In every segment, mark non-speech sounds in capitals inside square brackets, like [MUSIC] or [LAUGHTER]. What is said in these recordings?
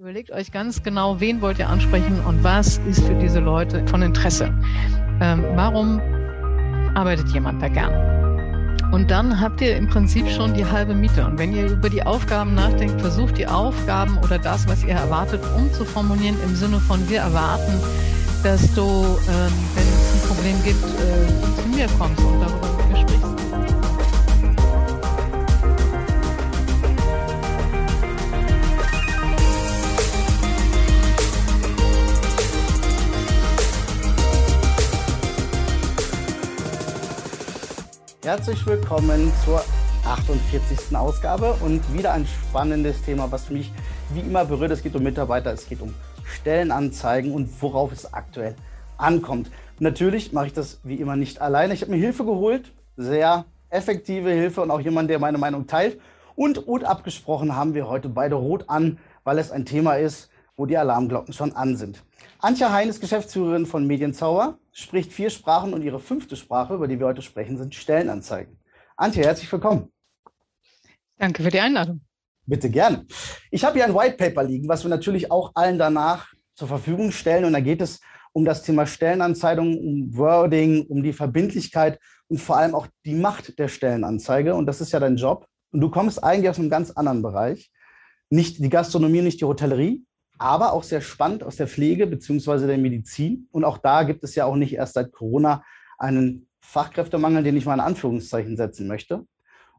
Überlegt euch ganz genau, wen wollt ihr ansprechen und was ist für diese Leute von Interesse. Ähm, warum arbeitet jemand da gern? Und dann habt ihr im Prinzip schon die halbe Miete. Und wenn ihr über die Aufgaben nachdenkt, versucht die Aufgaben oder das, was ihr erwartet, umzuformulieren im Sinne von wir erwarten, dass du, ähm, wenn es ein Problem gibt, äh, zu mir kommst und darüber Herzlich willkommen zur 48. Ausgabe und wieder ein spannendes Thema, was mich wie immer berührt. Es geht um Mitarbeiter, es geht um Stellenanzeigen und worauf es aktuell ankommt. Natürlich mache ich das wie immer nicht alleine. Ich habe mir Hilfe geholt, sehr effektive Hilfe und auch jemand, der meine Meinung teilt. Und rot abgesprochen haben wir heute beide rot an, weil es ein Thema ist, wo die Alarmglocken schon an sind. Antje Hein ist Geschäftsführerin von Medienzauber, spricht vier Sprachen und ihre fünfte Sprache, über die wir heute sprechen, sind Stellenanzeigen. Antje, herzlich willkommen. Danke für die Einladung. Bitte gerne. Ich habe hier ein White Paper liegen, was wir natürlich auch allen danach zur Verfügung stellen. Und da geht es um das Thema Stellenanzeigung, um Wording, um die Verbindlichkeit und vor allem auch die Macht der Stellenanzeige. Und das ist ja dein Job. Und du kommst eigentlich aus einem ganz anderen Bereich. Nicht die Gastronomie, nicht die Hotellerie, aber auch sehr spannend aus der Pflege beziehungsweise der Medizin. Und auch da gibt es ja auch nicht erst seit Corona einen Fachkräftemangel, den ich mal in Anführungszeichen setzen möchte.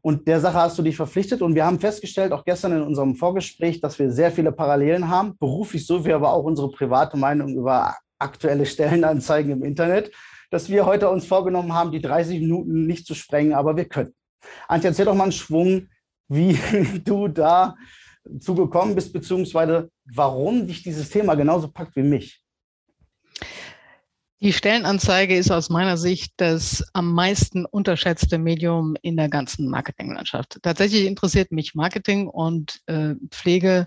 Und der Sache hast du dich verpflichtet. Und wir haben festgestellt, auch gestern in unserem Vorgespräch, dass wir sehr viele Parallelen haben, beruflich so wie aber auch unsere private Meinung über aktuelle Stellenanzeigen im Internet, dass wir heute uns vorgenommen haben, die 30 Minuten nicht zu sprengen, aber wir können. Antje, erzähl doch mal einen Schwung, wie [LAUGHS] du da zugekommen bist, beziehungsweise warum dich dieses Thema genauso packt wie mich. Die Stellenanzeige ist aus meiner Sicht das am meisten unterschätzte Medium in der ganzen Marketinglandschaft. Tatsächlich interessiert mich Marketing und äh, Pflege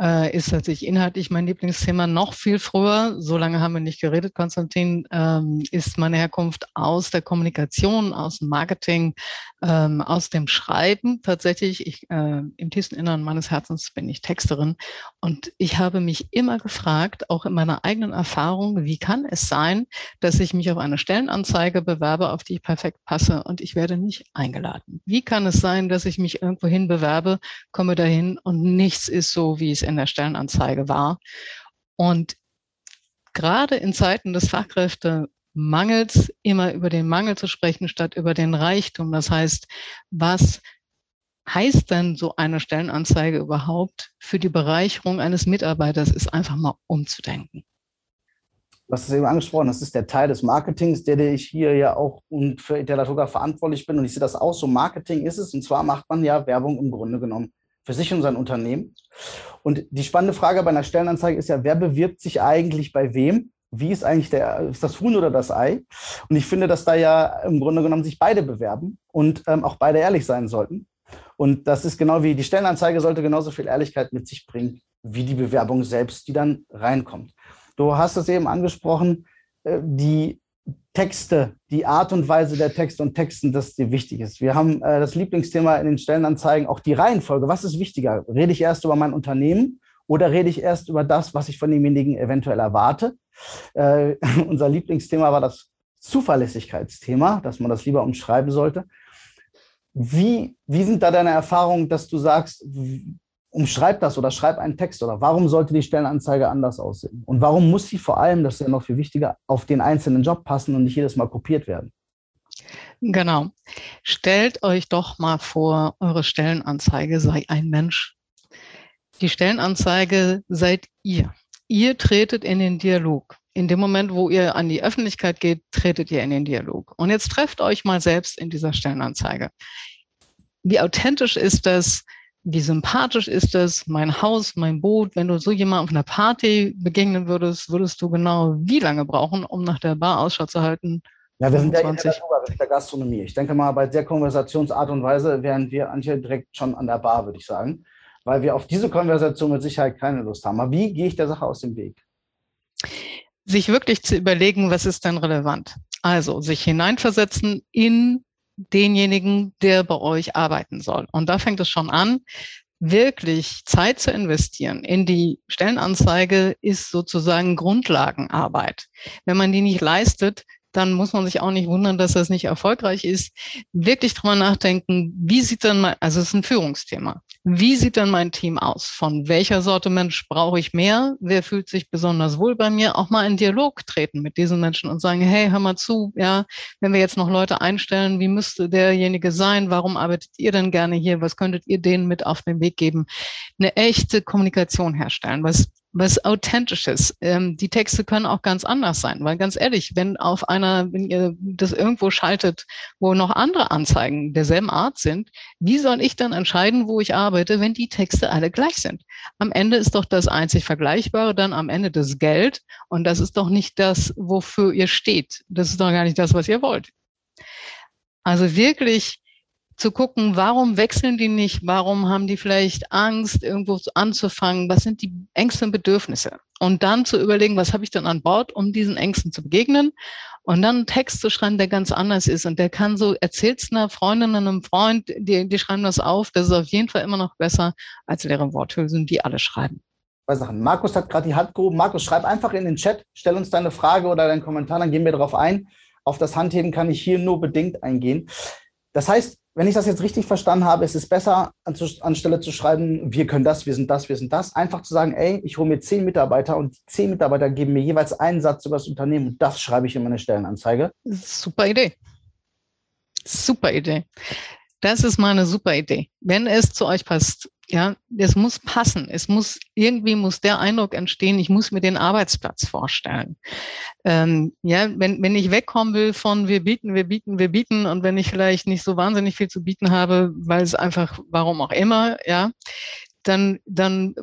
äh, ist tatsächlich inhaltlich mein Lieblingsthema noch viel früher. So lange haben wir nicht geredet, Konstantin, ähm, ist meine Herkunft aus der Kommunikation, aus dem Marketing, ähm, aus dem Schreiben. Tatsächlich, ich, äh, im tiefsten Innern meines Herzens bin ich Texterin und ich habe mich immer gefragt, auch in meiner eigenen Erfahrung, wie kann es sein, dass ich mich auf eine Stellenanzeige bewerbe, auf die ich perfekt passe und ich werde nicht eingeladen? Wie kann es sein, dass ich mich irgendwohin bewerbe, komme dahin und nichts ist so, wie es in der Stellenanzeige war. Und gerade in Zeiten des Fachkräftemangels immer über den Mangel zu sprechen, statt über den Reichtum. Das heißt, was heißt denn so eine Stellenanzeige überhaupt für die Bereicherung eines Mitarbeiters, ist einfach mal umzudenken. Du hast es eben angesprochen, das ist der Teil des Marketings, der, der ich hier ja auch und für Interlatoga verantwortlich bin. Und ich sehe das auch so. Marketing ist es. Und zwar macht man ja Werbung im Grunde genommen für sich und sein Unternehmen. Und die spannende Frage bei einer Stellenanzeige ist ja, wer bewirbt sich eigentlich bei wem? Wie ist eigentlich der, ist das Huhn oder das Ei? Und ich finde, dass da ja im Grunde genommen sich beide bewerben und ähm, auch beide ehrlich sein sollten. Und das ist genau wie die Stellenanzeige sollte genauso viel Ehrlichkeit mit sich bringen, wie die Bewerbung selbst, die dann reinkommt. Du hast es eben angesprochen, äh, die Texte, die Art und Weise der Texte und Texten, das dir wichtig ist. Wir haben äh, das Lieblingsthema in den Stellenanzeigen, auch die Reihenfolge. Was ist wichtiger? Rede ich erst über mein Unternehmen oder rede ich erst über das, was ich von demjenigen eventuell erwarte? Äh, [LAUGHS] unser Lieblingsthema war das Zuverlässigkeitsthema, dass man das lieber umschreiben sollte. Wie, wie sind da deine Erfahrungen, dass du sagst, umschreib das oder schreib einen Text oder warum sollte die Stellenanzeige anders aussehen? Und warum muss sie vor allem, das ist ja noch viel wichtiger, auf den einzelnen Job passen und nicht jedes Mal kopiert werden? Genau. Stellt euch doch mal vor, eure Stellenanzeige sei ein Mensch. Die Stellenanzeige seid ihr. Ihr tretet in den Dialog. In dem Moment, wo ihr an die Öffentlichkeit geht, tretet ihr in den Dialog. Und jetzt trefft euch mal selbst in dieser Stellenanzeige. Wie authentisch ist das? Wie sympathisch ist es, mein Haus, mein Boot. Wenn du so jemand auf einer Party begegnen würdest, würdest du genau wie lange brauchen, um nach der Bar Ausschau zu halten? Ja, wir sind ja in der, der Gastronomie. Ich denke mal, bei der Konversationsart und Weise wären wir Antje direkt schon an der Bar, würde ich sagen, weil wir auf diese Konversation mit Sicherheit keine Lust haben. Aber wie gehe ich der Sache aus dem Weg? Sich wirklich zu überlegen, was ist denn relevant? Also sich hineinversetzen in denjenigen, der bei euch arbeiten soll. Und da fängt es schon an. wirklich Zeit zu investieren in die Stellenanzeige ist sozusagen Grundlagenarbeit. Wenn man die nicht leistet, dann muss man sich auch nicht wundern, dass das nicht erfolgreich ist. Wirklich drüber nachdenken, wie sieht dann mein, also es ist ein Führungsthema. Wie sieht dann mein Team aus? Von welcher Sorte Mensch brauche ich mehr? Wer fühlt sich besonders wohl bei mir? Auch mal in Dialog treten mit diesen Menschen und sagen, hey, hör mal zu, ja, wenn wir jetzt noch Leute einstellen, wie müsste derjenige sein? Warum arbeitet ihr denn gerne hier? Was könntet ihr denen mit auf den Weg geben? Eine echte Kommunikation herstellen. Was was Authentisches. Ähm, die Texte können auch ganz anders sein, weil ganz ehrlich, wenn auf einer, wenn ihr das irgendwo schaltet, wo noch andere Anzeigen derselben Art sind, wie soll ich dann entscheiden, wo ich arbeite, wenn die Texte alle gleich sind? Am Ende ist doch das einzig Vergleichbare dann am Ende das Geld und das ist doch nicht das, wofür ihr steht. Das ist doch gar nicht das, was ihr wollt. Also wirklich zu gucken, warum wechseln die nicht, warum haben die vielleicht Angst, irgendwo anzufangen, was sind die Ängste und Bedürfnisse? Und dann zu überlegen, was habe ich denn an Bord, um diesen Ängsten zu begegnen? Und dann einen Text zu schreiben, der ganz anders ist. Und der kann so, erzählt's einer Freundin, einem Freund, die, die schreiben das auf, das ist auf jeden Fall immer noch besser als leere Worthülsen, die alle schreiben. Zwei Sachen. Markus hat gerade die Hand gehoben. Markus, schreib einfach in den Chat, stell uns deine Frage oder deinen Kommentar, dann gehen wir darauf ein. Auf das Handheben kann ich hier nur bedingt eingehen. Das heißt, wenn ich das jetzt richtig verstanden habe, ist es besser, anstelle zu schreiben, wir können das, wir sind das, wir sind das, einfach zu sagen, ey, ich hole mir zehn Mitarbeiter und zehn Mitarbeiter geben mir jeweils einen Satz über das Unternehmen und das schreibe ich in meine Stellenanzeige. Super Idee. Super Idee. Das ist mal eine super Idee. Wenn es zu euch passt, ja, es muss passen. Es muss, irgendwie muss der Eindruck entstehen, ich muss mir den Arbeitsplatz vorstellen. Ähm, ja, wenn, wenn ich wegkommen will von wir bieten, wir bieten, wir bieten und wenn ich vielleicht nicht so wahnsinnig viel zu bieten habe, weil es einfach, warum auch immer, ja, dann, dann,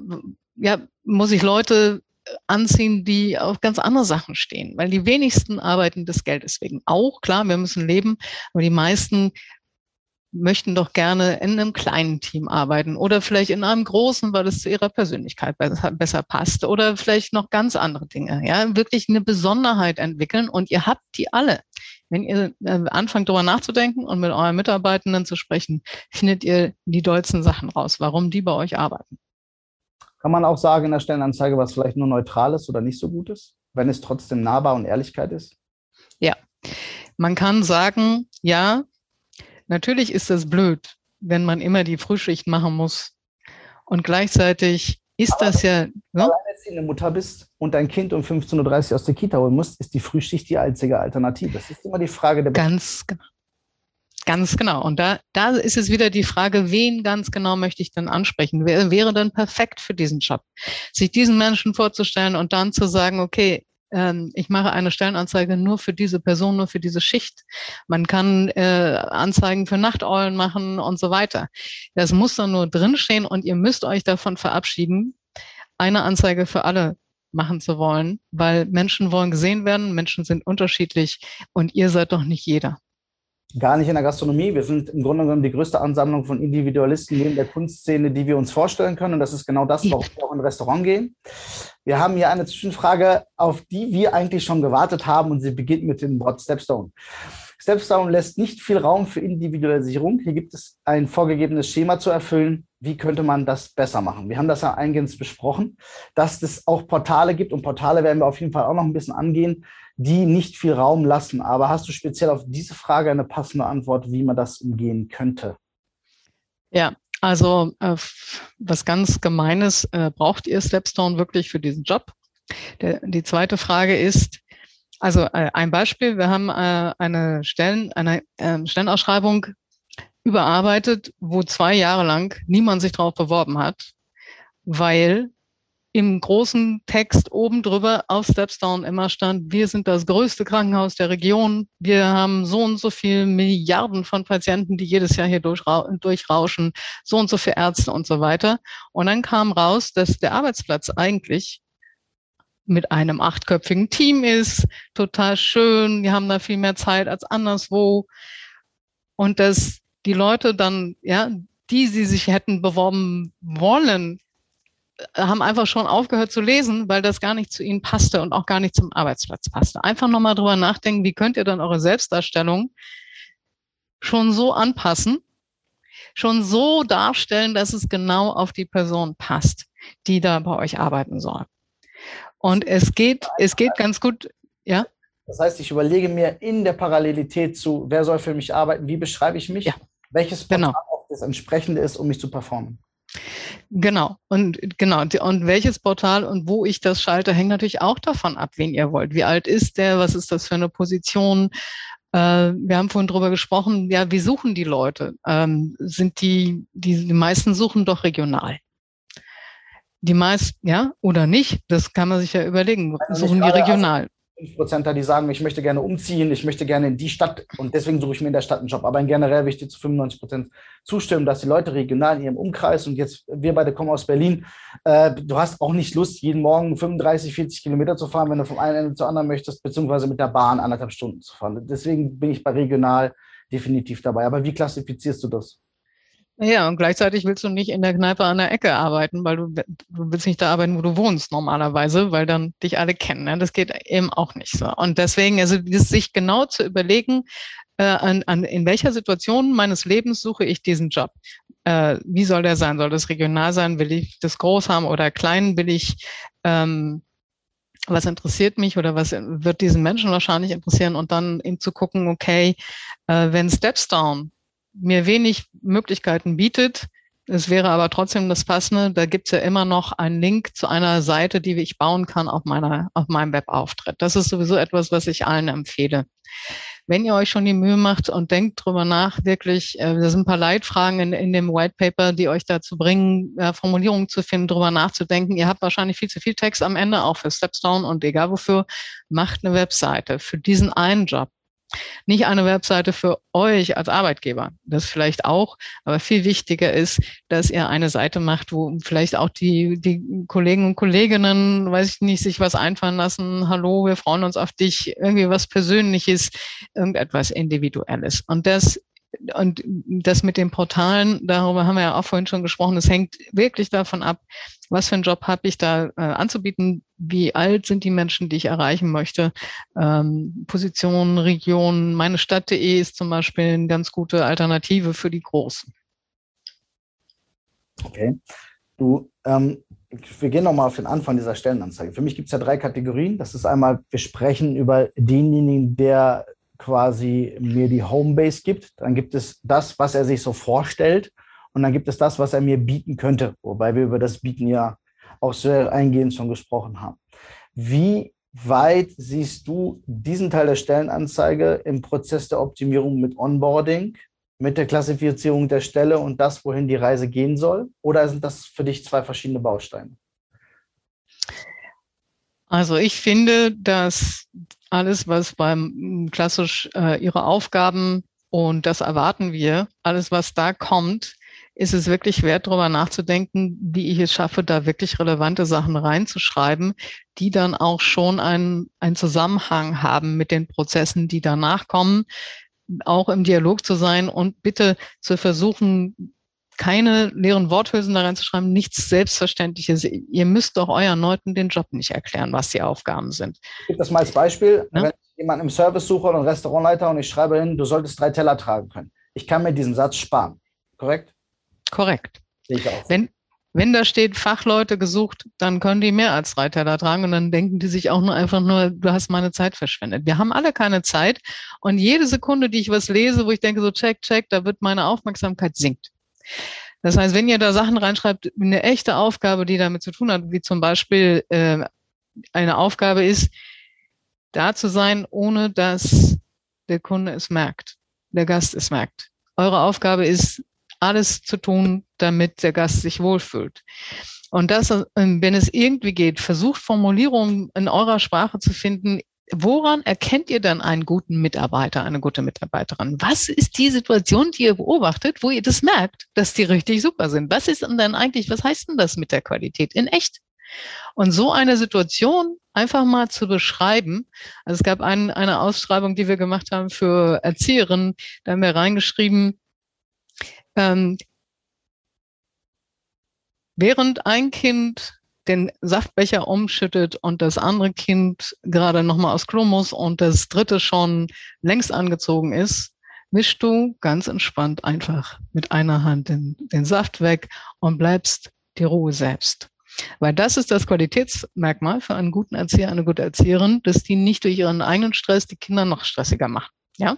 ja, muss ich Leute anziehen, die auf ganz andere Sachen stehen, weil die wenigsten arbeiten des Geldes wegen. Auch klar, wir müssen leben, aber die meisten möchten doch gerne in einem kleinen Team arbeiten oder vielleicht in einem großen, weil es zu ihrer Persönlichkeit besser, besser passt oder vielleicht noch ganz andere Dinge. Ja, wirklich eine Besonderheit entwickeln und ihr habt die alle. Wenn ihr äh, anfangt, darüber nachzudenken und mit euren Mitarbeitenden zu sprechen, findet ihr die dollsten Sachen raus, warum die bei euch arbeiten. Kann man auch sagen in der Stellenanzeige, was vielleicht nur neutral ist oder nicht so gut ist, wenn es trotzdem nahbar und Ehrlichkeit ist? Ja, man kann sagen, ja, Natürlich ist das blöd, wenn man immer die Frühschicht machen muss. Und gleichzeitig ist Aber das ja. Ne? Wenn du eine Mutter bist und dein Kind um 15.30 Uhr aus der Kita holen musst, ist die Frühschicht die einzige Alternative. Das ist immer die Frage der. Ganz genau. Ganz genau. Und da, da ist es wieder die Frage, wen ganz genau möchte ich denn ansprechen? Wer wäre denn perfekt für diesen Job? Sich diesen Menschen vorzustellen und dann zu sagen, okay, ähm, ich mache eine Stellenanzeige nur für diese Person, nur für diese Schicht. Man kann äh, Anzeigen für Nachteulen machen und so weiter. Das muss dann nur drinstehen und ihr müsst euch davon verabschieden, eine Anzeige für alle machen zu wollen, weil Menschen wollen gesehen werden, Menschen sind unterschiedlich und ihr seid doch nicht jeder gar nicht in der Gastronomie. Wir sind im Grunde genommen die größte Ansammlung von Individualisten neben der Kunstszene, die wir uns vorstellen können. Und das ist genau das, warum wir auch in ein Restaurant gehen. Wir haben hier eine Zwischenfrage, auf die wir eigentlich schon gewartet haben und sie beginnt mit dem Wort Stepstone. Stepstone lässt nicht viel Raum für Individualisierung. Hier gibt es ein vorgegebenes Schema zu erfüllen. Wie könnte man das besser machen? Wir haben das ja eingehend besprochen, dass es auch Portale gibt und Portale werden wir auf jeden Fall auch noch ein bisschen angehen, die nicht viel Raum lassen. Aber hast du speziell auf diese Frage eine passende Antwort, wie man das umgehen könnte? Ja, also äh, was ganz Gemeines, äh, braucht ihr Stepstone wirklich für diesen Job? Der, die zweite Frage ist, also äh, ein Beispiel, wir haben äh, eine, Stellen, eine äh, Stellenausschreibung überarbeitet, wo zwei Jahre lang niemand sich darauf beworben hat, weil im großen Text oben drüber auf Stepstone immer stand, wir sind das größte Krankenhaus der Region. Wir haben so und so viele Milliarden von Patienten, die jedes Jahr hier durchrauschen, so und so viele Ärzte und so weiter. Und dann kam raus, dass der Arbeitsplatz eigentlich mit einem achtköpfigen Team ist, total schön. Wir haben da viel mehr Zeit als anderswo. Und dass die Leute dann, ja, die sie sich hätten beworben wollen, haben einfach schon aufgehört zu lesen, weil das gar nicht zu ihnen passte und auch gar nicht zum Arbeitsplatz passte. Einfach nochmal drüber nachdenken, wie könnt ihr dann eure Selbstdarstellung schon so anpassen, schon so darstellen, dass es genau auf die Person passt, die da bei euch arbeiten soll. Und es geht, es geht ganz gut, ja. Das heißt, ich überlege mir in der Parallelität zu, wer soll für mich arbeiten, wie beschreibe ich mich, ja. welches Portal genau. auch das entsprechende ist, um mich zu performen. Genau, und genau, und welches Portal und wo ich das schalte, hängt natürlich auch davon ab, wen ihr wollt. Wie alt ist der, was ist das für eine Position? Äh, wir haben vorhin drüber gesprochen, ja, wie suchen die Leute? Ähm, sind die, die, die meisten suchen doch regional. Die meisten, ja, oder nicht, das kann man sich ja überlegen. Also suchen die regional. 5%er, die sagen, ich möchte gerne umziehen, ich möchte gerne in die Stadt und deswegen suche ich mir in der Stadt einen Job. Aber generell will ich dir zu 95% zustimmen, dass die Leute regional in ihrem Umkreis und jetzt, wir beide kommen aus Berlin, äh, du hast auch nicht Lust, jeden Morgen 35, 40 Kilometer zu fahren, wenn du vom einen Ende zum anderen möchtest, beziehungsweise mit der Bahn anderthalb Stunden zu fahren. Deswegen bin ich bei regional definitiv dabei. Aber wie klassifizierst du das? Ja, und gleichzeitig willst du nicht in der Kneipe an der Ecke arbeiten, weil du, du willst nicht da arbeiten, wo du wohnst normalerweise, weil dann dich alle kennen. Ne? Das geht eben auch nicht so. Und deswegen, also sich genau zu überlegen, äh, an, an, in welcher Situation meines Lebens suche ich diesen Job. Äh, wie soll der sein? Soll das regional sein? Will ich das groß haben oder klein? Will ich ähm, was interessiert mich oder was wird diesen Menschen wahrscheinlich interessieren und dann eben zu gucken, okay, äh, wenn Stepstone mir wenig Möglichkeiten bietet. Es wäre aber trotzdem das Passende. Da gibt es ja immer noch einen Link zu einer Seite, die ich bauen kann auf, meiner, auf meinem Webauftritt. Das ist sowieso etwas, was ich allen empfehle. Wenn ihr euch schon die Mühe macht und denkt drüber nach, wirklich, äh, da sind ein paar Leitfragen in, in dem White Paper, die euch dazu bringen, äh, Formulierungen zu finden, drüber nachzudenken. Ihr habt wahrscheinlich viel zu viel Text am Ende, auch für Stepstone und egal wofür. Macht eine Webseite für diesen einen Job. Nicht eine Webseite für euch als Arbeitgeber, das vielleicht auch, aber viel wichtiger ist, dass ihr eine Seite macht, wo vielleicht auch die, die Kollegen und Kolleginnen, weiß ich nicht, sich was einfallen lassen. Hallo, wir freuen uns auf dich, irgendwie was Persönliches, irgendetwas Individuelles. Und das und das mit den Portalen, darüber haben wir ja auch vorhin schon gesprochen, es hängt wirklich davon ab, was für einen Job habe ich da äh, anzubieten, wie alt sind die Menschen, die ich erreichen möchte, ähm, Position, Region, meine Stadt.de ist zum Beispiel eine ganz gute Alternative für die Großen. Okay. Du, ähm, wir gehen nochmal auf den Anfang dieser Stellenanzeige. Für mich gibt es ja drei Kategorien. Das ist einmal, wir sprechen über denjenigen, der quasi mir die Homebase gibt. Dann gibt es das, was er sich so vorstellt. Und dann gibt es das, was er mir bieten könnte. Wobei wir über das Bieten ja auch sehr eingehend schon gesprochen haben. Wie weit siehst du diesen Teil der Stellenanzeige im Prozess der Optimierung mit Onboarding, mit der Klassifizierung der Stelle und das, wohin die Reise gehen soll? Oder sind das für dich zwei verschiedene Bausteine? Also ich finde, dass alles, was beim klassisch äh, ihre Aufgaben und das erwarten wir, alles, was da kommt, ist es wirklich wert, darüber nachzudenken, wie ich es schaffe, da wirklich relevante Sachen reinzuschreiben, die dann auch schon einen, einen Zusammenhang haben mit den Prozessen, die danach kommen, auch im Dialog zu sein und bitte zu versuchen, keine leeren Worthülsen da reinzuschreiben, nichts Selbstverständliches. Ihr müsst doch euren Leuten den Job nicht erklären, was die Aufgaben sind. Ich gebe das mal als Beispiel. Ja? Wenn ich jemanden im Service suche oder einen Restaurantleiter und ich schreibe hin, du solltest drei Teller tragen können. Ich kann mir diesen Satz sparen. Korrekt? Korrekt. Wenn, wenn da steht Fachleute gesucht, dann können die mehr als drei Teller tragen und dann denken die sich auch nur einfach nur, du hast meine Zeit verschwendet. Wir haben alle keine Zeit und jede Sekunde, die ich was lese, wo ich denke so check, check, da wird meine Aufmerksamkeit sinkt. Das heißt, wenn ihr da Sachen reinschreibt, eine echte Aufgabe, die damit zu tun hat, wie zum Beispiel äh, eine Aufgabe ist, da zu sein, ohne dass der Kunde es merkt, der Gast es merkt. Eure Aufgabe ist, alles zu tun, damit der Gast sich wohlfühlt. Und das, ähm, wenn es irgendwie geht, versucht Formulierungen in eurer Sprache zu finden, woran erkennt ihr dann einen guten Mitarbeiter, eine gute Mitarbeiterin? Was ist die Situation, die ihr beobachtet, wo ihr das merkt, dass die richtig super sind? Was ist denn dann eigentlich, was heißt denn das mit der Qualität in echt? Und so eine Situation einfach mal zu beschreiben. Also es gab ein, eine Ausschreibung, die wir gemacht haben für Erzieherinnen. Da haben wir reingeschrieben, ähm, während ein Kind den Saftbecher umschüttet und das andere Kind gerade nochmal aus Klo muss und das dritte schon längst angezogen ist, wischst du ganz entspannt einfach mit einer Hand den, den Saft weg und bleibst die Ruhe selbst. Weil das ist das Qualitätsmerkmal für einen guten Erzieher, eine gute Erzieherin, dass die nicht durch ihren eigenen Stress die Kinder noch stressiger machen. Ja?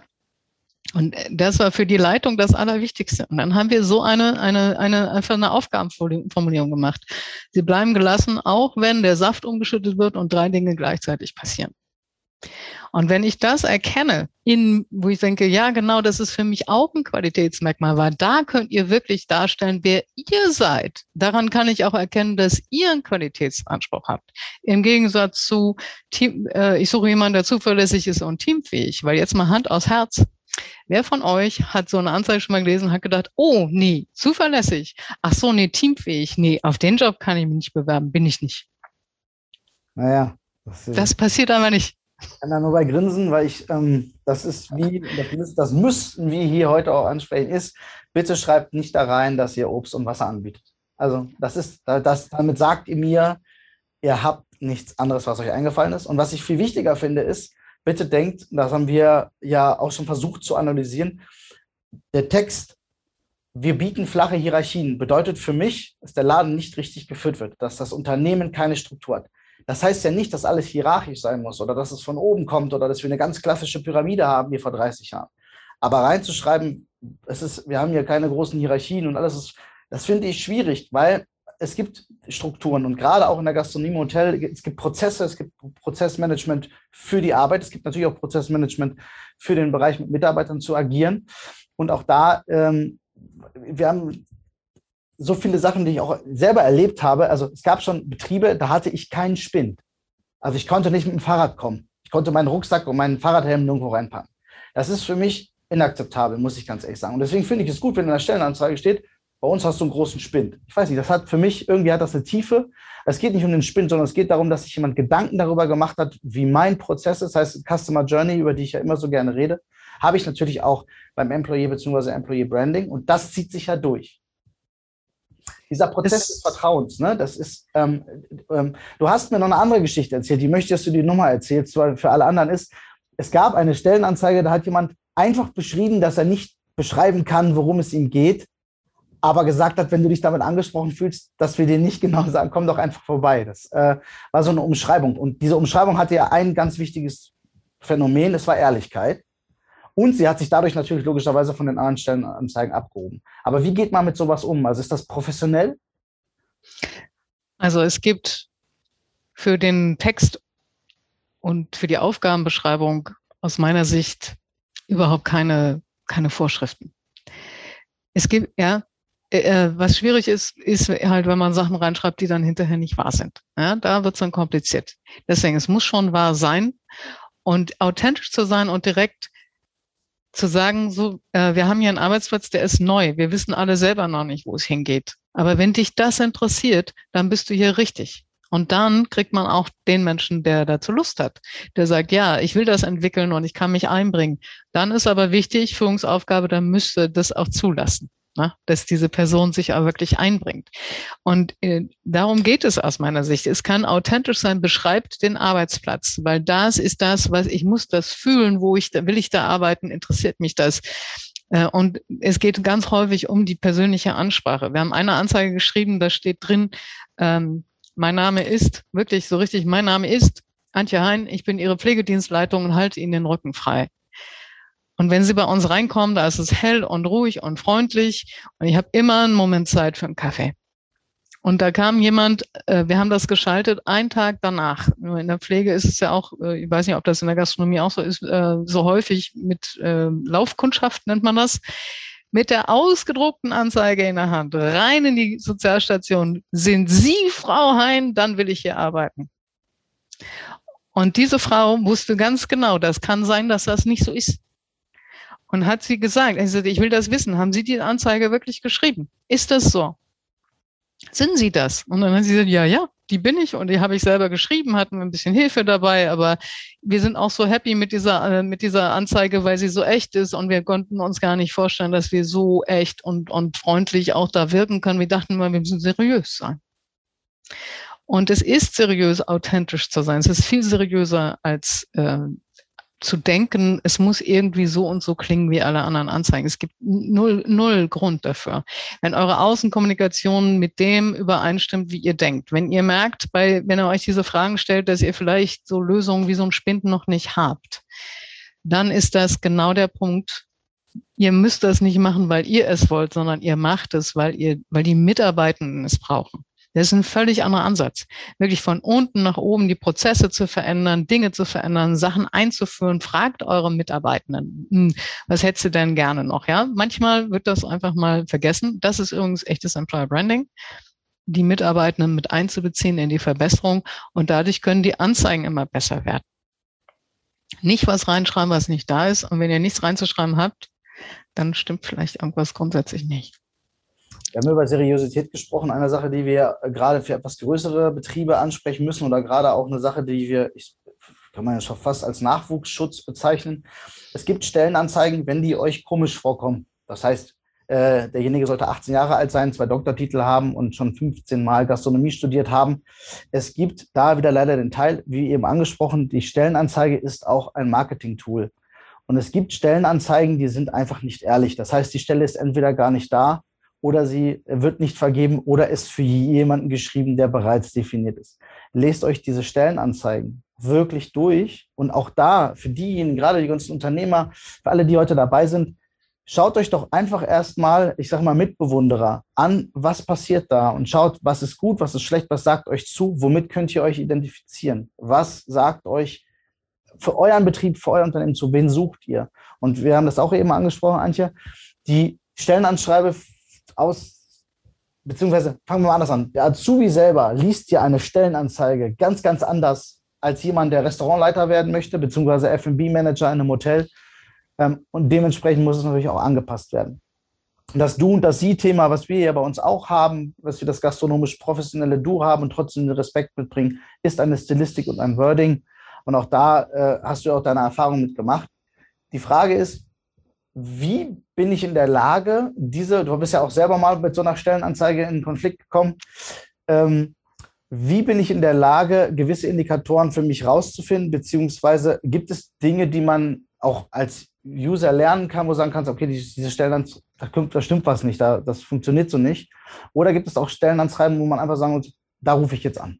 Und das war für die Leitung das Allerwichtigste. Und dann haben wir so eine, eine, eine, einfach eine Aufgabenformulierung gemacht. Sie bleiben gelassen, auch wenn der Saft umgeschüttet wird und drei Dinge gleichzeitig passieren. Und wenn ich das erkenne, in, wo ich denke, ja, genau, das ist für mich auch ein Qualitätsmerkmal, weil da könnt ihr wirklich darstellen, wer ihr seid. Daran kann ich auch erkennen, dass ihr einen Qualitätsanspruch habt. Im Gegensatz zu, Team, äh, ich suche jemanden, der zuverlässig ist und teamfähig, weil jetzt mal Hand aus Herz. Wer von euch hat so eine Anzeige schon mal gelesen und hat gedacht, oh, nee, zuverlässig. Ach so, nee, teamfähig. Nee, auf den Job kann ich mich nicht bewerben, bin ich nicht. Naja. Das, das passiert aber nicht. Ich kann da nur bei grinsen, weil ich, ähm, das ist wie, das, das müssten wir hier heute auch ansprechen, ist, bitte schreibt nicht da rein, dass ihr Obst und Wasser anbietet. Also das ist, das, damit sagt ihr mir, ihr habt nichts anderes, was euch eingefallen ist. Und was ich viel wichtiger finde, ist, bitte denkt, das haben wir ja auch schon versucht zu analysieren, der Text, wir bieten flache Hierarchien, bedeutet für mich, dass der Laden nicht richtig geführt wird, dass das Unternehmen keine Struktur hat. Das heißt ja nicht, dass alles hierarchisch sein muss oder dass es von oben kommt oder dass wir eine ganz klassische Pyramide haben wie vor 30 Jahren. Aber reinzuschreiben, es ist, wir haben hier keine großen Hierarchien und alles ist, das finde ich schwierig, weil es gibt Strukturen und gerade auch in der Gastronomie, Hotel, es gibt Prozesse, es gibt Prozessmanagement für die Arbeit, es gibt natürlich auch Prozessmanagement für den Bereich mit Mitarbeitern zu agieren. Und auch da, ähm, wir haben so viele Sachen, die ich auch selber erlebt habe. Also es gab schon Betriebe, da hatte ich keinen Spind. Also ich konnte nicht mit dem Fahrrad kommen. Ich konnte meinen Rucksack und meinen Fahrradhelm nirgendwo reinpacken. Das ist für mich inakzeptabel, muss ich ganz ehrlich sagen. Und deswegen finde ich es gut, wenn in der Stellenanzeige steht, bei uns hast du einen großen Spind. Ich weiß nicht, das hat für mich, irgendwie hat das eine Tiefe. Es geht nicht um den Spind, sondern es geht darum, dass sich jemand Gedanken darüber gemacht hat, wie mein Prozess ist, das heißt Customer Journey, über die ich ja immer so gerne rede, habe ich natürlich auch beim Employee bzw. Employee Branding und das zieht sich ja durch. Dieser Prozess des Vertrauens, ne, das ist, ähm, ähm, du hast mir noch eine andere Geschichte erzählt, die möchte ich, dass du die Nummer erzählst, weil für alle anderen ist, es gab eine Stellenanzeige, da hat jemand einfach beschrieben, dass er nicht beschreiben kann, worum es ihm geht, aber gesagt hat, wenn du dich damit angesprochen fühlst, dass wir dir nicht genau sagen, komm doch einfach vorbei. Das äh, war so eine Umschreibung. Und diese Umschreibung hatte ja ein ganz wichtiges Phänomen, es war Ehrlichkeit. Und sie hat sich dadurch natürlich logischerweise von den anderen Stellenanzeigen abgehoben. Aber wie geht man mit sowas um? Also ist das professionell? Also es gibt für den Text und für die Aufgabenbeschreibung aus meiner Sicht überhaupt keine, keine Vorschriften. Es gibt, ja, äh, äh was schwierig ist, ist halt, wenn man Sachen reinschreibt, die dann hinterher nicht wahr sind. Ja, da wird es dann kompliziert. Deswegen, es muss schon wahr sein und authentisch zu sein und direkt zu sagen, so, äh, wir haben hier einen Arbeitsplatz, der ist neu. Wir wissen alle selber noch nicht, wo es hingeht. Aber wenn dich das interessiert, dann bist du hier richtig. Und dann kriegt man auch den Menschen, der dazu Lust hat, der sagt, ja, ich will das entwickeln und ich kann mich einbringen. Dann ist aber wichtig, Führungsaufgabe, dann müsste das auch zulassen ne? dass diese Person sich auch wirklich einbringt. Und äh, darum geht es aus meiner Sicht. Es kann authentisch sein, beschreibt den Arbeitsplatz, weil das ist das, was ich muss das fühlen, wo ich da, will ich da arbeiten, interessiert mich das. Äh, und es geht ganz häufig um die persönliche Ansprache. Wir haben eine Anzeige geschrieben, da steht drin, ähm, mein Name ist, wirklich so richtig, mein Name ist Antje Hein, ich bin Ihre Pflegedienstleitung und halte Ihnen den Rücken frei. Und wenn Sie bei uns reinkommen, da ist es hell und ruhig und freundlich und ich habe immer einen Moment Zeit für einen Kaffee. Und da kam jemand, äh, wir haben das geschaltet, einen Tag danach. In der Pflege ist es ja auch, äh, ich weiß nicht, ob das in der Gastronomie auch so ist, äh, so häufig mit äh, Laufkundschaft nennt man das. Mit der ausgedruckten Anzeige in der Hand rein in die Sozialstation. Sind Sie Frau Hein? Dann will ich hier arbeiten. Und diese Frau wusste ganz genau, das kann sein, dass das nicht so ist. Und hat sie gesagt, also ich will das wissen, haben Sie die Anzeige wirklich geschrieben? Ist das so? Sind Sie das? Und dann hat sie gesagt, ja, ja, die bin ich und die habe ich selber geschrieben, hatten ein bisschen Hilfe dabei, aber wir sind auch so happy mit dieser, äh, mit dieser Anzeige, weil sie so echt ist und wir konnten uns gar nicht vorstellen, dass wir so echt und, und freundlich auch da wirken können. Wir dachten mal, wir müssen seriös sein. Und es ist seriös, authentisch zu sein. Es ist viel seriöser als äh, zu denken, es muss irgendwie so und so klingen wie alle anderen Anzeigen. Es gibt null, null Grund dafür. Wenn eure Außenkommunikation mit dem übereinstimmt, wie ihr denkt, wenn ihr merkt, bei, wenn ihr euch diese Fragen stellt, dass ihr vielleicht so Lösungen wie so ein Spind noch nicht habt, dann ist das genau der Punkt. Ihr müsst das nicht machen, weil ihr es wollt, sondern ihr macht es, weil ihr, weil die Mitarbeitenden es brauchen. Das ist ein völlig anderer Ansatz. Wirklich von unten nach oben die Prozesse zu verändern, Dinge zu verändern, Sachen einzuführen. Fragt eure Mitarbeitenden, hm, was hättest du denn gerne noch? Ja, manchmal wird das einfach mal vergessen. Das ist übrigens echtes Employer Branding die Mitarbeitenden mit einzubeziehen in die Verbesserung und dadurch können die Anzeigen immer besser werden. Nicht was reinschreiben, was nicht da ist und wenn ihr nichts reinzuschreiben habt, dann stimmt vielleicht irgendwas grundsätzlich nicht. Wir haben über Seriosität gesprochen, eine Sache, die wir gerade für etwas größere Betriebe ansprechen müssen oder gerade auch eine Sache, die wir, ich, kann man ja schon fast als Nachwuchsschutz bezeichnen. Es gibt Stellenanzeigen, wenn die euch komisch vorkommen. Das heißt, äh, derjenige sollte 18 Jahre alt sein, zwei Doktortitel haben und schon 15 Mal Gastronomie studiert haben. Es gibt da wieder leider den Teil, wie eben angesprochen, die Stellenanzeige ist auch ein Marketing-Tool. Und es gibt Stellenanzeigen, die sind einfach nicht ehrlich. Das heißt, die Stelle ist entweder gar nicht da oder sie wird nicht vergeben oder ist für jemanden geschrieben, der bereits definiert ist. Lest euch diese Stellenanzeigen wirklich durch und auch da für diejenigen, gerade die ganzen Unternehmer, für alle, die heute dabei sind, schaut euch doch einfach erstmal, ich sage mal Mitbewunderer an, was passiert da und schaut, was ist gut, was ist schlecht, was sagt euch zu, womit könnt ihr euch identifizieren, was sagt euch für euren Betrieb, für euer Unternehmen zu, wen sucht ihr? Und wir haben das auch eben angesprochen, Antje, die Stellenanschreibe aus, beziehungsweise fangen wir mal anders an. Der Azubi selber liest ja eine Stellenanzeige ganz, ganz anders als jemand, der Restaurantleiter werden möchte, beziehungsweise F&B-Manager in einem Hotel. Ähm, und dementsprechend muss es natürlich auch angepasst werden. Das Du- und das Sie-Thema, was wir ja bei uns auch haben, was wir das gastronomisch professionelle Du haben und trotzdem den Respekt mitbringen, ist eine Stilistik und ein Wording. Und auch da äh, hast du auch deine Erfahrung mitgemacht. Die Frage ist, wie bin ich in der Lage, diese, du bist ja auch selber mal mit so einer Stellenanzeige in Konflikt gekommen, ähm, wie bin ich in der Lage, gewisse Indikatoren für mich rauszufinden, beziehungsweise gibt es Dinge, die man auch als User lernen kann, wo du sagen kannst, okay, diese Stellenanzeige, da, da stimmt was nicht, da, das funktioniert so nicht. Oder gibt es auch Stellenanzeigen, wo man einfach sagen muss, da rufe ich jetzt an.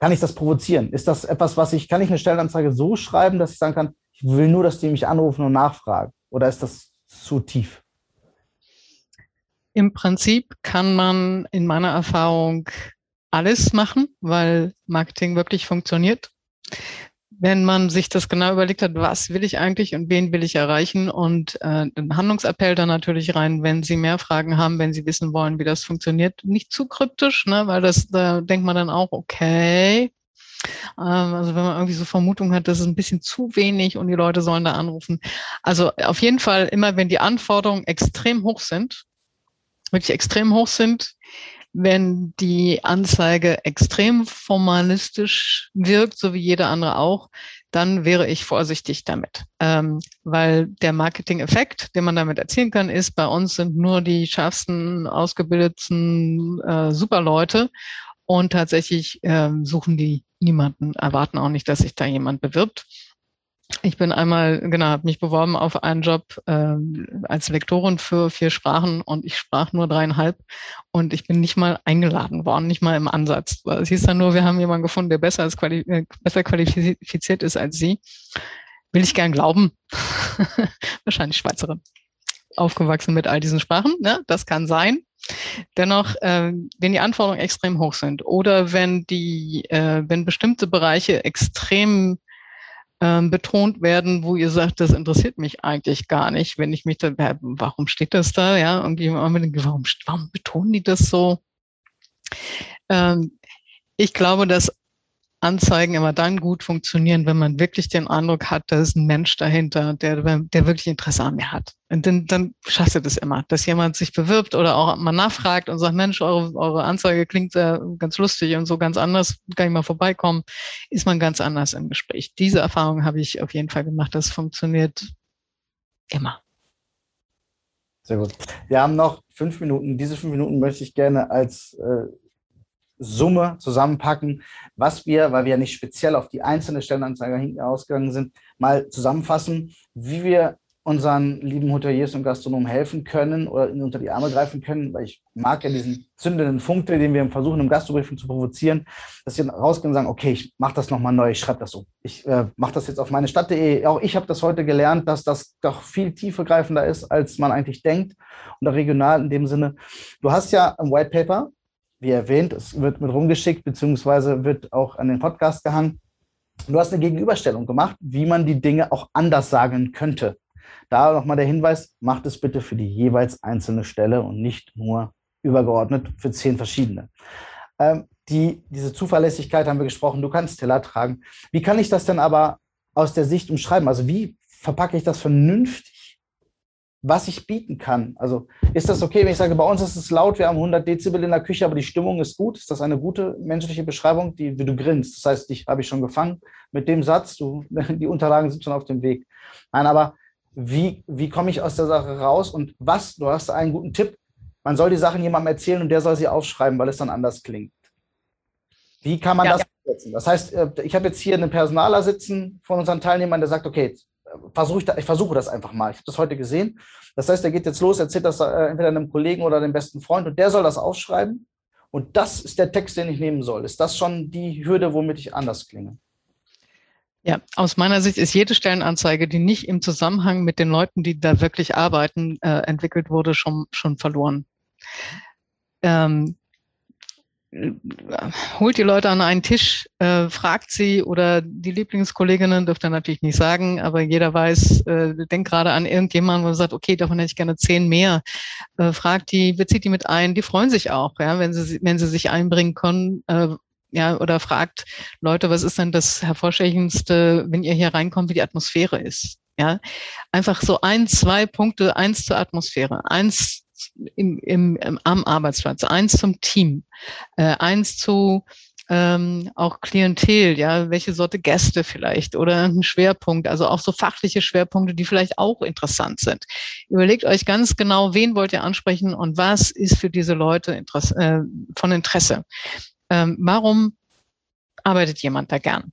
Kann ich das provozieren? Ist das etwas, was ich, kann ich eine Stellenanzeige so schreiben, dass ich sagen kann, ich will nur, dass die mich anrufen und nachfragen? Oder ist das zu tief? Im Prinzip kann man in meiner Erfahrung alles machen, weil Marketing wirklich funktioniert. Wenn man sich das genau überlegt hat, was will ich eigentlich und wen will ich erreichen und äh, einen Handlungsappell dann natürlich rein, wenn Sie mehr Fragen haben, wenn Sie wissen wollen, wie das funktioniert. Nicht zu kryptisch, ne, weil das, da denkt man dann auch, okay, also wenn man irgendwie so Vermutung hat, das ist ein bisschen zu wenig und die Leute sollen da anrufen. Also auf jeden Fall immer, wenn die Anforderungen extrem hoch sind, wirklich extrem hoch sind, wenn die Anzeige extrem formalistisch wirkt, so wie jeder andere auch, dann wäre ich vorsichtig damit. Ähm, weil der Marketing-Effekt, den man damit erzielen kann, ist, bei uns sind nur die schärfsten, ausgebildeten äh, Superleute und tatsächlich ähm, suchen die niemanden, erwarten auch nicht, dass sich da jemand bewirbt. Ich bin einmal, genau, habe mich beworben auf einen Job ähm, als Lektorin für vier Sprachen und ich sprach nur dreieinhalb und ich bin nicht mal eingeladen worden, nicht mal im Ansatz. Es hieß dann nur, wir haben jemanden gefunden, der besser, als quali äh, besser qualifiziert ist als Sie. Will ich gern glauben. [LAUGHS] Wahrscheinlich Schweizerin. Aufgewachsen mit all diesen Sprachen, ne? das kann sein. Dennoch, äh, wenn die Anforderungen extrem hoch sind oder wenn die, äh, wenn bestimmte Bereiche extrem ähm, betont werden, wo ihr sagt, das interessiert mich eigentlich gar nicht, wenn ich mich da, warum steht das da? Ja, irgendwie warum, warum betonen die das so? Ähm, ich glaube, dass Anzeigen immer dann gut funktionieren, wenn man wirklich den Eindruck hat, da ist ein Mensch dahinter, der, der wirklich Interesse an mir hat. Und dann, dann schafft ihr das immer, dass jemand sich bewirbt oder auch mal nachfragt und sagt, Mensch, eure, eure Anzeige klingt äh, ganz lustig und so ganz anders, kann ich mal vorbeikommen, ist man ganz anders im Gespräch. Diese Erfahrung habe ich auf jeden Fall gemacht. Das funktioniert immer. Sehr gut. Wir haben noch fünf Minuten. Diese fünf Minuten möchte ich gerne als äh, Summe zusammenpacken, was wir, weil wir ja nicht speziell auf die einzelne Stellenanzeige ausgegangen sind, mal zusammenfassen, wie wir unseren lieben Hoteliers und Gastronomen helfen können oder ihnen unter die Arme greifen können, weil ich mag ja diesen zündenden Funke, den wir versuchen im Gastrobriefing zu provozieren, dass sie rausgehen und sagen, okay, ich mache das nochmal neu, ich schreibe das so. Ich äh, mache das jetzt auf meine Stadt.de. Auch ich habe das heute gelernt, dass das doch viel tiefergreifender ist, als man eigentlich denkt und auch regional in dem Sinne. Du hast ja ein White Paper, wie erwähnt, es wird mit rumgeschickt, beziehungsweise wird auch an den Podcast gehangen. Du hast eine Gegenüberstellung gemacht, wie man die Dinge auch anders sagen könnte. Da nochmal der Hinweis, macht es bitte für die jeweils einzelne Stelle und nicht nur übergeordnet für zehn verschiedene. Ähm, die, diese Zuverlässigkeit haben wir gesprochen, du kannst Teller tragen. Wie kann ich das denn aber aus der Sicht umschreiben? Also wie verpacke ich das vernünftig, was ich bieten kann? Also ist das okay, wenn ich sage, bei uns ist es laut, wir haben 100 Dezibel in der Küche, aber die Stimmung ist gut? Ist das eine gute menschliche Beschreibung, die, wie du grinst? Das heißt, dich habe ich schon gefangen mit dem Satz, du, [LAUGHS] die Unterlagen sind schon auf dem Weg. Nein, aber wie, wie komme ich aus der Sache raus und was, du hast einen guten Tipp, man soll die Sachen jemandem erzählen und der soll sie aufschreiben, weil es dann anders klingt. Wie kann man ja, das umsetzen? Das heißt, äh, ich habe jetzt hier einen Personaler sitzen von unseren Teilnehmern, der sagt, okay, versuch ich, ich versuche das einfach mal. Ich habe das heute gesehen. Das heißt, er geht jetzt los, erzählt das äh, entweder einem Kollegen oder dem besten Freund und der soll das aufschreiben. Und das ist der Text, den ich nehmen soll. Ist das schon die Hürde, womit ich anders klinge? Ja, aus meiner Sicht ist jede Stellenanzeige, die nicht im Zusammenhang mit den Leuten, die da wirklich arbeiten, äh, entwickelt wurde, schon, schon verloren. Ähm, äh, holt die Leute an einen Tisch, äh, fragt sie oder die Lieblingskolleginnen dürft ihr natürlich nicht sagen, aber jeder weiß, äh, denkt gerade an irgendjemanden, wo sagt, okay, davon hätte ich gerne zehn mehr. Äh, fragt die, bezieht die mit ein, die freuen sich auch, ja, wenn sie, wenn sie sich einbringen können, äh, ja, oder fragt Leute, was ist denn das hervorstechendste, wenn ihr hier reinkommt, wie die Atmosphäre ist? Ja, einfach so ein, zwei Punkte, eins zur Atmosphäre, eins im, im, im am Arbeitsplatz, eins zum Team, äh, eins zu ähm, auch Klientel, ja, welche Sorte Gäste vielleicht oder ein Schwerpunkt, also auch so fachliche Schwerpunkte, die vielleicht auch interessant sind. Überlegt euch ganz genau, wen wollt ihr ansprechen und was ist für diese Leute Interesse, äh, von Interesse ähm, warum arbeitet jemand da gern?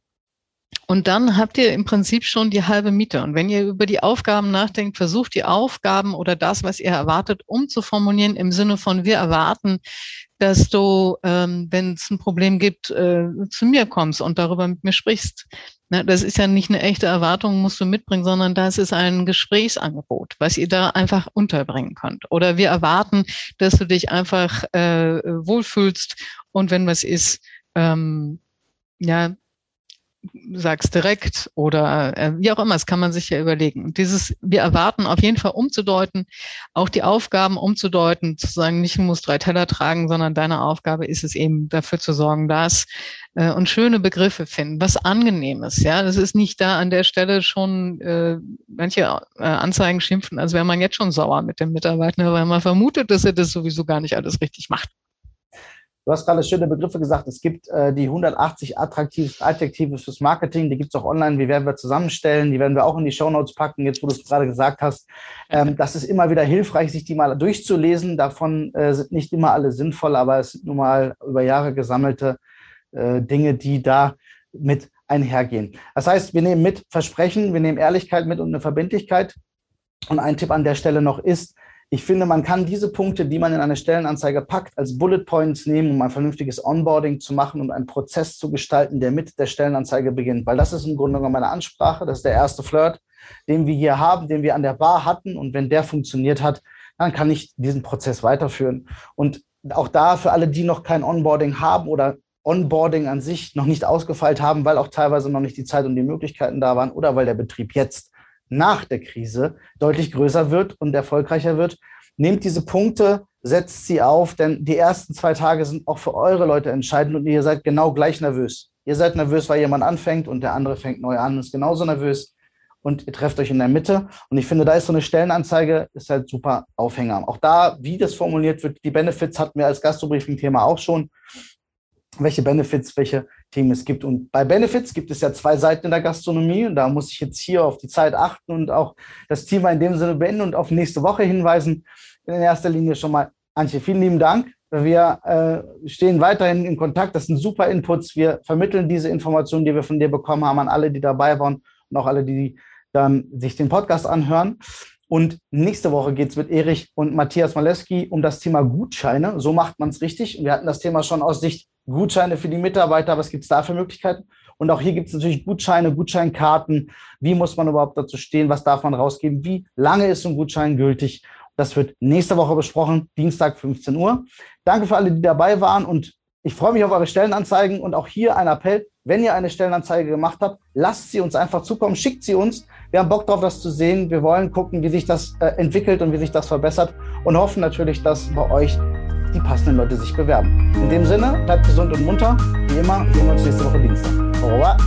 Und dann habt ihr im Prinzip schon die halbe Miete. Und wenn ihr über die Aufgaben nachdenkt, versucht die Aufgaben oder das, was ihr erwartet, umzuformulieren im Sinne von, wir erwarten, dass du, ähm, wenn es ein Problem gibt, äh, zu mir kommst und darüber mit mir sprichst. Na, das ist ja nicht eine echte Erwartung, musst du mitbringen, sondern das ist ein Gesprächsangebot, was ihr da einfach unterbringen könnt. Oder wir erwarten, dass du dich einfach äh, wohlfühlst und wenn was ist, ähm, ja, sag's direkt oder äh, wie auch immer, das kann man sich ja überlegen. Dieses, wir erwarten auf jeden Fall umzudeuten, auch die Aufgaben umzudeuten, zu sagen, nicht du musst drei Teller tragen, sondern deine Aufgabe ist es eben dafür zu sorgen, dass äh, und schöne Begriffe finden, was angenehmes, ja. Das ist nicht da an der Stelle schon, äh, manche äh, Anzeigen schimpfen, als wäre man jetzt schon sauer mit dem Mitarbeiter, weil man vermutet, dass er das sowieso gar nicht alles richtig macht. Du hast gerade schöne Begriffe gesagt. Es gibt äh, die 180 attraktivsten Adjektive fürs Marketing. Die gibt es auch online. Die werden wir zusammenstellen. Die werden wir auch in die Show Notes packen, jetzt wo du es gerade gesagt hast. Ähm, das ist immer wieder hilfreich, sich die mal durchzulesen. Davon äh, sind nicht immer alle sinnvoll, aber es sind nun mal über Jahre gesammelte äh, Dinge, die da mit einhergehen. Das heißt, wir nehmen mit Versprechen, wir nehmen Ehrlichkeit mit und eine Verbindlichkeit. Und ein Tipp an der Stelle noch ist, ich finde, man kann diese Punkte, die man in eine Stellenanzeige packt, als Bullet Points nehmen, um ein vernünftiges Onboarding zu machen und einen Prozess zu gestalten, der mit der Stellenanzeige beginnt. Weil das ist im Grunde genommen meine Ansprache, das ist der erste Flirt, den wir hier haben, den wir an der Bar hatten. Und wenn der funktioniert hat, dann kann ich diesen Prozess weiterführen. Und auch da für alle, die noch kein Onboarding haben oder Onboarding an sich noch nicht ausgefeilt haben, weil auch teilweise noch nicht die Zeit und die Möglichkeiten da waren oder weil der Betrieb jetzt nach der Krise deutlich größer wird und erfolgreicher wird. Nehmt diese Punkte, setzt sie auf, denn die ersten zwei Tage sind auch für eure Leute entscheidend und ihr seid genau gleich nervös. Ihr seid nervös, weil jemand anfängt und der andere fängt neu an und ist genauso nervös und ihr trefft euch in der Mitte. Und ich finde, da ist so eine Stellenanzeige, ist halt super Aufhänger. Auch da, wie das formuliert wird, die Benefits hatten wir als Gastrobriefing-Thema auch schon. Welche Benefits, welche Themen es gibt. Und bei Benefits gibt es ja zwei Seiten in der Gastronomie. Und da muss ich jetzt hier auf die Zeit achten und auch das Thema in dem Sinne beenden und auf nächste Woche hinweisen. In erster Linie schon mal, Antje, vielen lieben Dank Wir äh, stehen weiterhin in Kontakt. Das sind super Inputs. Wir vermitteln diese Informationen, die wir von dir bekommen haben, an alle, die dabei waren und auch alle, die dann sich den Podcast anhören. Und nächste Woche geht es mit Erich und Matthias Maleski um das Thema Gutscheine. So macht man es richtig. Wir hatten das Thema schon aus Sicht Gutscheine für die Mitarbeiter. Was gibt es da für Möglichkeiten? Und auch hier gibt es natürlich Gutscheine, Gutscheinkarten. Wie muss man überhaupt dazu stehen? Was darf man rausgeben? Wie lange ist so ein Gutschein gültig? Das wird nächste Woche besprochen, Dienstag 15 Uhr. Danke für alle, die dabei waren und ich freue mich auf eure Stellenanzeigen und auch hier ein Appell, wenn ihr eine Stellenanzeige gemacht habt, lasst sie uns einfach zukommen, schickt sie uns. Wir haben Bock drauf, das zu sehen. Wir wollen gucken, wie sich das äh, entwickelt und wie sich das verbessert und hoffen natürlich, dass bei euch die passenden Leute sich bewerben. In dem Sinne, bleibt gesund und munter. Wie immer, sehen wir uns nächste Woche Dienstag. Au revoir.